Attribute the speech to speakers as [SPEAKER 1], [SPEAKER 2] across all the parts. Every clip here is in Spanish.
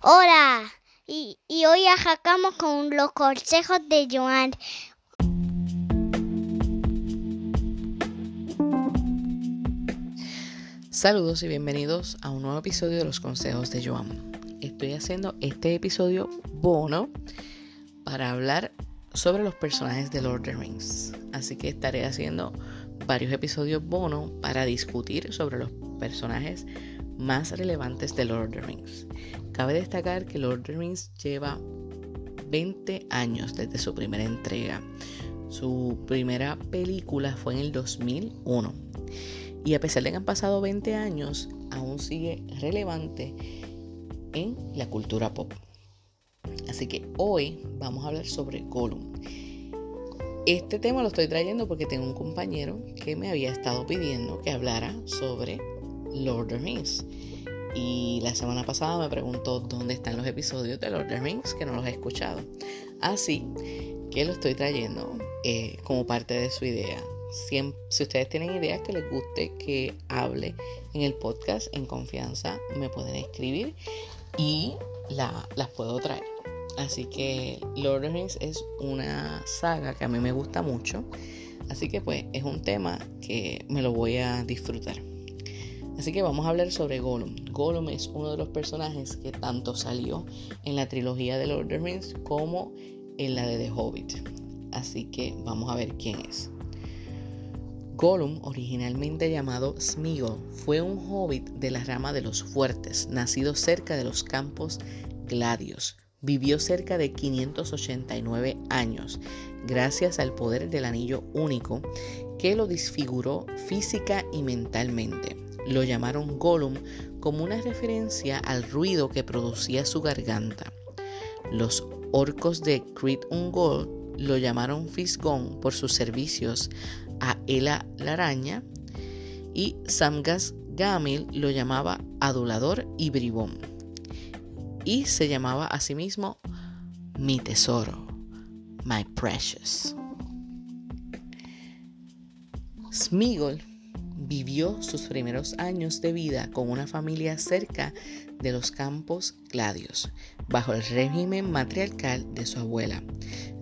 [SPEAKER 1] Hola, y, y hoy arrancamos con los consejos de Joan.
[SPEAKER 2] Saludos y bienvenidos a un nuevo episodio de los consejos de Joan. Estoy haciendo este episodio bono para hablar sobre los personajes de Lord of the Rings. Así que estaré haciendo varios episodios bono para discutir sobre los personajes más relevantes de Lord of the Rings. Cabe destacar que Lord of the Rings lleva 20 años desde su primera entrega. Su primera película fue en el 2001. Y a pesar de que han pasado 20 años, aún sigue relevante en la cultura pop. Así que hoy vamos a hablar sobre Gollum. Este tema lo estoy trayendo porque tengo un compañero que me había estado pidiendo que hablara sobre Lord of the Rings. Y la semana pasada me preguntó dónde están los episodios de Lord of the Rings que no los he escuchado. Así que lo estoy trayendo eh, como parte de su idea. Si, si ustedes tienen ideas que les guste que hable en el podcast en confianza, me pueden escribir y las puedo traer. Así que Lord of the Rings es una saga que a mí me gusta mucho. Así que pues es un tema que me lo voy a disfrutar. Así que vamos a hablar sobre Gollum. Gollum es uno de los personajes que tanto salió en la trilogía de Lord of the Rings como en la de The Hobbit. Así que vamos a ver quién es. Gollum, originalmente llamado Smeagol, fue un hobbit de la rama de los fuertes, nacido cerca de los campos Gladios. Vivió cerca de 589 años, gracias al poder del anillo único que lo disfiguró física y mentalmente. Lo llamaron Gollum como una referencia al ruido que producía su garganta. Los orcos de Crit Ungol lo llamaron Fisgón por sus servicios a Ela la araña y Samgas Gamil lo llamaba adulador y bribón. Y se llamaba a sí mismo mi tesoro, my precious. Smigol vivió sus primeros años de vida con una familia cerca de los campos gladios, bajo el régimen matriarcal de su abuela.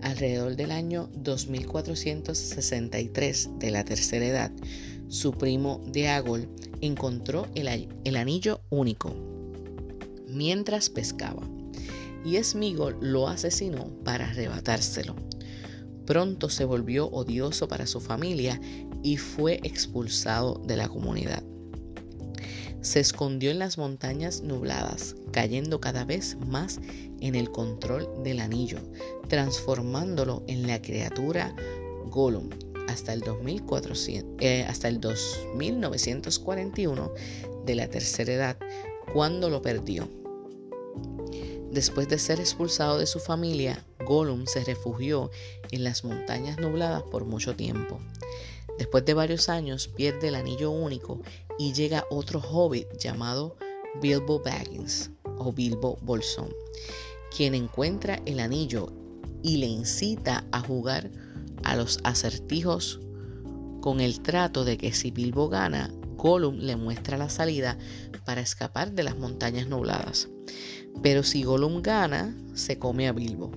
[SPEAKER 2] Alrededor del año 2463 de la tercera edad, su primo Deagol encontró el, anillo único mientras pescaba, y Smigol lo asesinó para arrebatárselo. Pronto se volvió odioso para su familia y fue expulsado de la comunidad. Se escondió en las montañas nubladas, cayendo cada vez más en el control del anillo, transformándolo en la criatura Gollum hasta el, 2400, eh, 2941 de la tercera edad, cuando lo perdió. Después de ser expulsado de su familia, Gollum se refugió en las montañas nubladas por mucho tiempo. Después de varios años pierde el anillo único y llega otro hobbit llamado Bilbo Baggins o Bilbo Bolsón, quien encuentra el anillo y le incita a jugar a los acertijos con el trato de que si Bilbo gana, Gollum le muestra la salida para escapar de las montañas nubladas. Pero si Gollum gana, se come a Bilbo.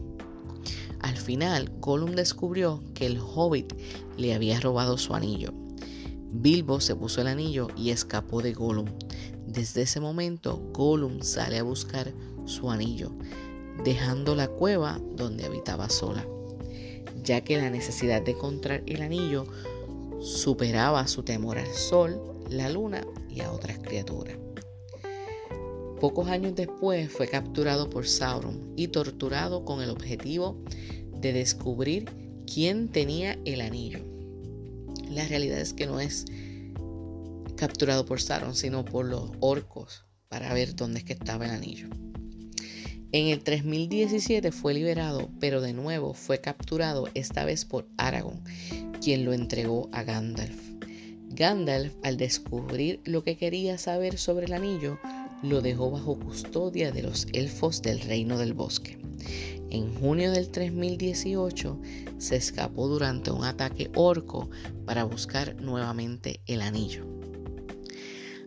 [SPEAKER 2] Al final, Gollum descubrió que el hobbit le había robado su anillo. Bilbo se puso el anillo y escapó de Gollum. Desde ese momento, Gollum sale a buscar su anillo, dejando la cueva donde habitaba sola, ya que la necesidad de encontrar el anillo superaba su temor al sol, la luna y a otras criaturas. Pocos años después fue capturado por Sauron y torturado con el objetivo de descubrir quién tenía el anillo. La realidad es que no es capturado por Sauron, sino por los orcos para ver dónde es que estaba el anillo. En el 3017 fue liberado, pero de nuevo fue capturado esta vez por Aragorn, quien lo entregó a Gandalf. Gandalf, al descubrir lo que quería saber sobre el anillo, lo dejó bajo custodia de los elfos del reino del bosque. En junio del 3018 se escapó durante un ataque orco para buscar nuevamente el anillo.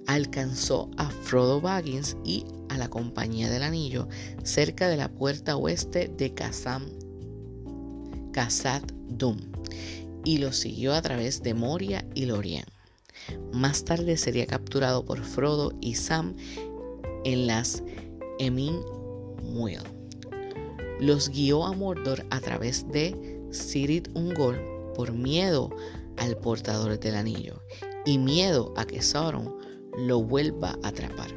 [SPEAKER 2] alcanzó a Frodo Baggins y a la Compañía del Anillo cerca de la puerta oeste de Khazad Dum y lo siguió a través de Moria y Lorien. Más tarde sería capturado por Frodo y Sam en las Emin Muil. Los guió a Mordor a través de Sirit Ungol por miedo al portador del anillo y miedo a que Sauron lo vuelva a atrapar.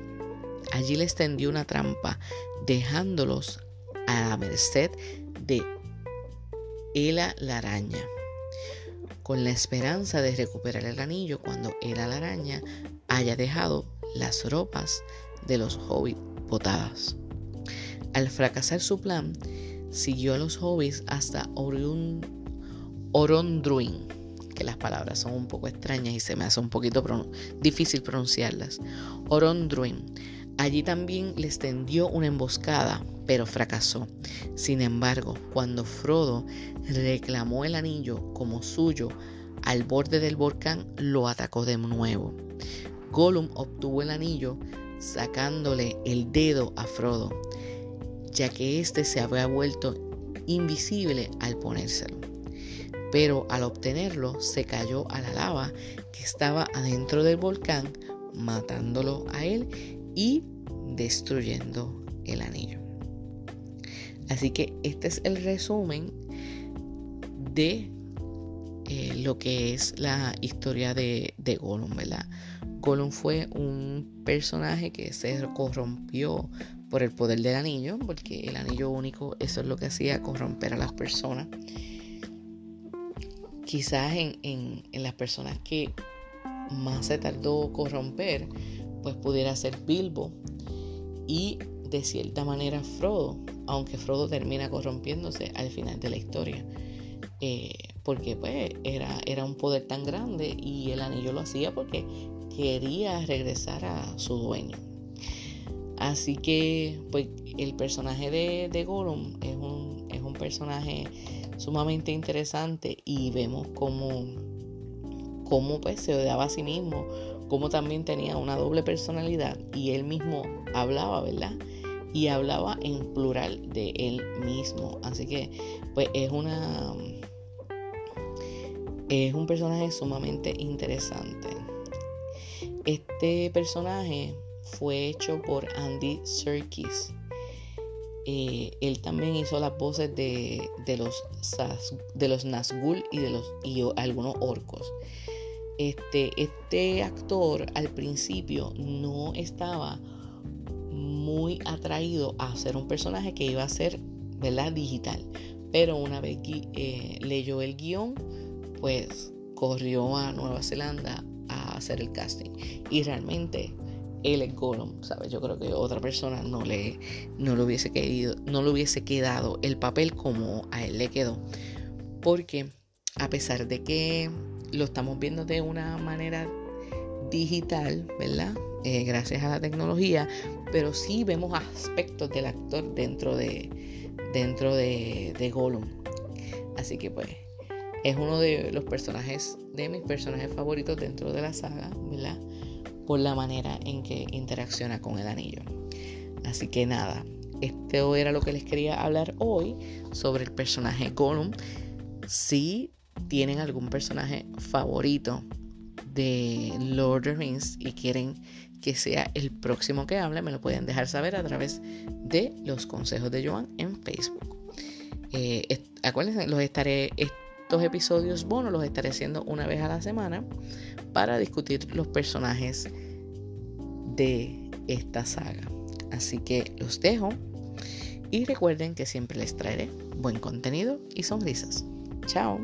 [SPEAKER 2] Allí les tendió una trampa, dejándolos a la merced de Ela la araña, con la esperanza de recuperar el anillo cuando Ela la araña haya dejado las ropas de los hobbits botadas. Al fracasar su plan, siguió a los hobbits hasta Orondruin, que las palabras son un poco extrañas y se me hace un poquito difícil pronunciarlas. Orondruin. Allí también les tendió una emboscada, pero fracasó. Sin embargo, cuando Frodo reclamó el anillo como suyo al borde del volcán, lo atacó de nuevo. Gollum obtuvo el anillo sacándole el dedo a Frodo, ya que éste se había vuelto invisible al ponérselo pero al obtenerlo se cayó a la lava que estaba adentro del volcán, matándolo a él y destruyendo el anillo. Así que este es el resumen de eh, lo que es la historia de, de Gollum, ¿verdad? Gollum fue un personaje que se corrompió por el poder del anillo, porque el anillo único, eso es lo que hacía, corromper a las personas quizás en, las personas que más se tardó corromper, pues pudiera ser Bilbo y de cierta manera Frodo, aunque Frodo termina corrompiéndose al final de la historia. Eh, porque pues era, era un poder tan grande y el anillo lo hacía porque quería regresar a su dueño. Así que pues el personaje de, de Gollum es un, es un personaje sumamente interesante y vemos cómo, cómo pues, se odiaba a sí mismo, cómo también tenía una doble personalidad y él mismo hablaba, ¿verdad? Y hablaba en plural de él mismo. Así que pues es una... Es un personaje sumamente interesante. Este personaje fue hecho por Andy Serkis eh, él también hizo las voces de, los, de los Nazgûl y de los y algunos orcos. Este, este actor al principio no estaba muy atraído a ser un personaje que iba a ser ¿verdad? digital. Pero una vez eh, leyó el guion, pues corrió a Nueva Zelanda hacer el casting. Y realmente él es Gollum, ¿sabes? Yo creo que otra persona no le, no le hubiese querido, no le hubiese quedado el papel como a él le quedó. Porque a pesar de que lo estamos viendo de una manera digital, ¿verdad? Eh, gracias a la tecnología, pero sí vemos aspectos del actor dentro de, dentro de, de Gollum. Así que pues es uno de los personajes, de mis personajes favoritos dentro de la saga, ¿verdad? por la manera en que interacciona con el anillo. Así que nada, esto era lo que les quería hablar hoy sobre el personaje Gollum. Si tienen algún personaje favorito de Lord of the Rings y quieren que sea el próximo que hable, me lo pueden dejar saber a través de los consejos de Joan en Facebook. Eh, acuérdense, los estaré, estos episodios bonos los estaré haciendo una vez a la semana para discutir los personajes de esta saga. Así que los dejo y recuerden que siempre les traeré buen contenido y sonrisas. Chao.